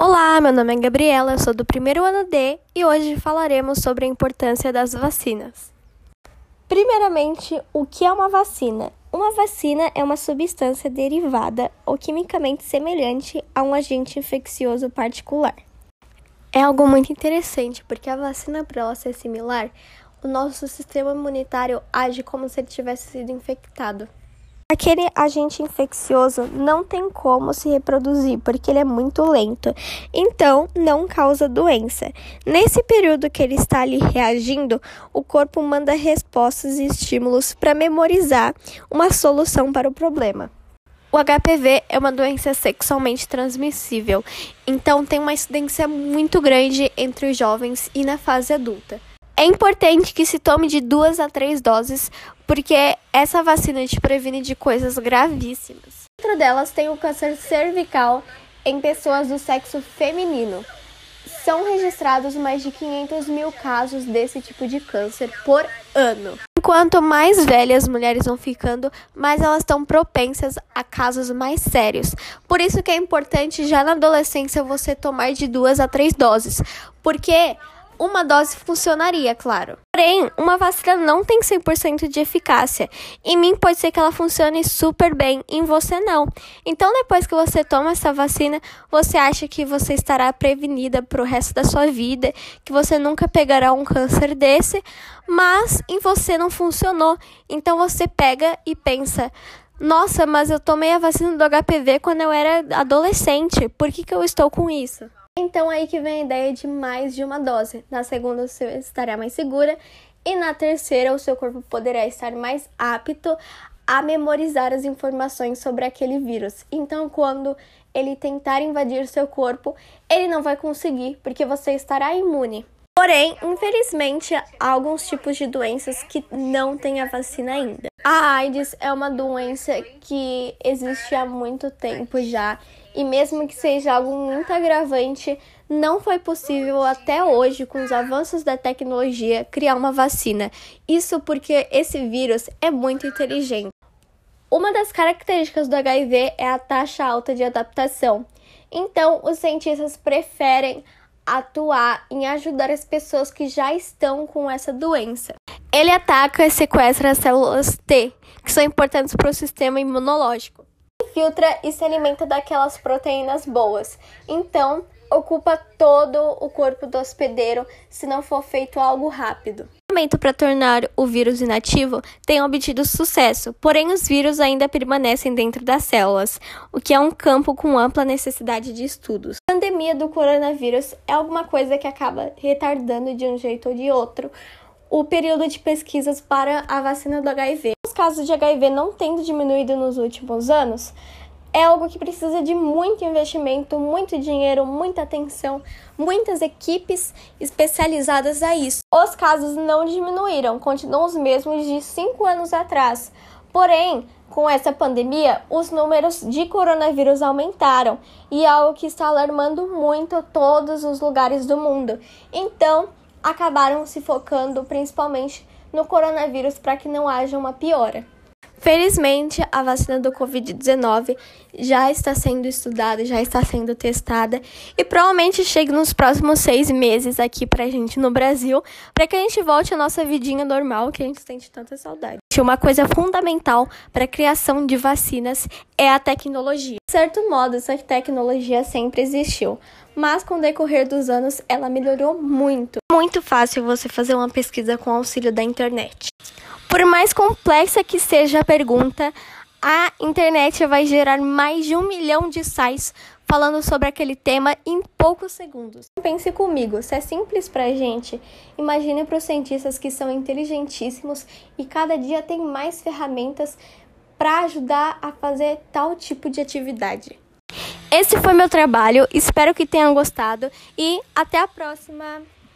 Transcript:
Olá, meu nome é Gabriela, eu sou do primeiro ano D e hoje falaremos sobre a importância das vacinas. Primeiramente, o que é uma vacina? Uma vacina é uma substância derivada ou quimicamente semelhante a um agente infeccioso particular. É algo muito interessante porque a vacina, para ela ser similar, o nosso sistema imunitário age como se ele tivesse sido infectado. Aquele agente infeccioso não tem como se reproduzir porque ele é muito lento, então não causa doença. Nesse período que ele está ali reagindo, o corpo manda respostas e estímulos para memorizar uma solução para o problema. O HPV é uma doença sexualmente transmissível, então tem uma incidência muito grande entre os jovens e na fase adulta. É importante que se tome de duas a três doses, porque essa vacina te previne de coisas gravíssimas. Dentro delas tem o câncer cervical em pessoas do sexo feminino. São registrados mais de 500 mil casos desse tipo de câncer por ano. Quanto mais velhas as mulheres vão ficando, mais elas estão propensas a casos mais sérios. Por isso que é importante já na adolescência você tomar de duas a três doses, porque uma dose funcionaria, claro. Porém, uma vacina não tem 100% de eficácia. Em mim pode ser que ela funcione super bem, em você não. Então, depois que você toma essa vacina, você acha que você estará prevenida para o resto da sua vida, que você nunca pegará um câncer desse, mas em você não funcionou. Então, você pega e pensa. Nossa, mas eu tomei a vacina do HPV quando eu era adolescente. Por que, que eu estou com isso? Então aí que vem a ideia de mais de uma dose. Na segunda você estará mais segura e na terceira o seu corpo poderá estar mais apto a memorizar as informações sobre aquele vírus. Então quando ele tentar invadir seu corpo, ele não vai conseguir porque você estará imune. Porém, infelizmente, há alguns tipos de doenças que não têm a vacina ainda. A AIDS é uma doença que existe há muito tempo já e mesmo que seja algo muito agravante, não foi possível até hoje, com os avanços da tecnologia, criar uma vacina. Isso porque esse vírus é muito inteligente. Uma das características do HIV é a taxa alta de adaptação. Então, os cientistas preferem atuar em ajudar as pessoas que já estão com essa doença. Ele ataca e sequestra as células T, que são importantes para o sistema imunológico filtra e se alimenta daquelas proteínas boas. Então, ocupa todo o corpo do hospedeiro se não for feito algo rápido. Tratamento para tornar o vírus inativo tem obtido sucesso, porém os vírus ainda permanecem dentro das células, o que é um campo com ampla necessidade de estudos. A pandemia do coronavírus é alguma coisa que acaba retardando de um jeito ou de outro o período de pesquisas para a vacina do HIV. Os casos de HIV não tendo diminuído nos últimos anos, é algo que precisa de muito investimento, muito dinheiro, muita atenção, muitas equipes especializadas a isso. Os casos não diminuíram, continuam os mesmos de cinco anos atrás. Porém, com essa pandemia, os números de coronavírus aumentaram e é algo que está alarmando muito todos os lugares do mundo. Então, acabaram se focando principalmente no coronavírus para que não haja uma piora. Felizmente, a vacina do Covid-19 já está sendo estudada, já está sendo testada e provavelmente chegue nos próximos seis meses aqui pra gente no Brasil, para que a gente volte à nossa vidinha normal que a gente sente tanta saudade. Uma coisa fundamental para a criação de vacinas é a tecnologia. De certo modo, essa tecnologia sempre existiu, mas com o decorrer dos anos ela melhorou muito. Muito fácil você fazer uma pesquisa com auxílio da internet. Por mais complexa que seja a pergunta, a internet vai gerar mais de um milhão de sites falando sobre aquele tema em poucos segundos. Pense comigo, se é simples pra gente, imagine para os cientistas que são inteligentíssimos e cada dia tem mais ferramentas para ajudar a fazer tal tipo de atividade. Esse foi meu trabalho, espero que tenham gostado e até a próxima!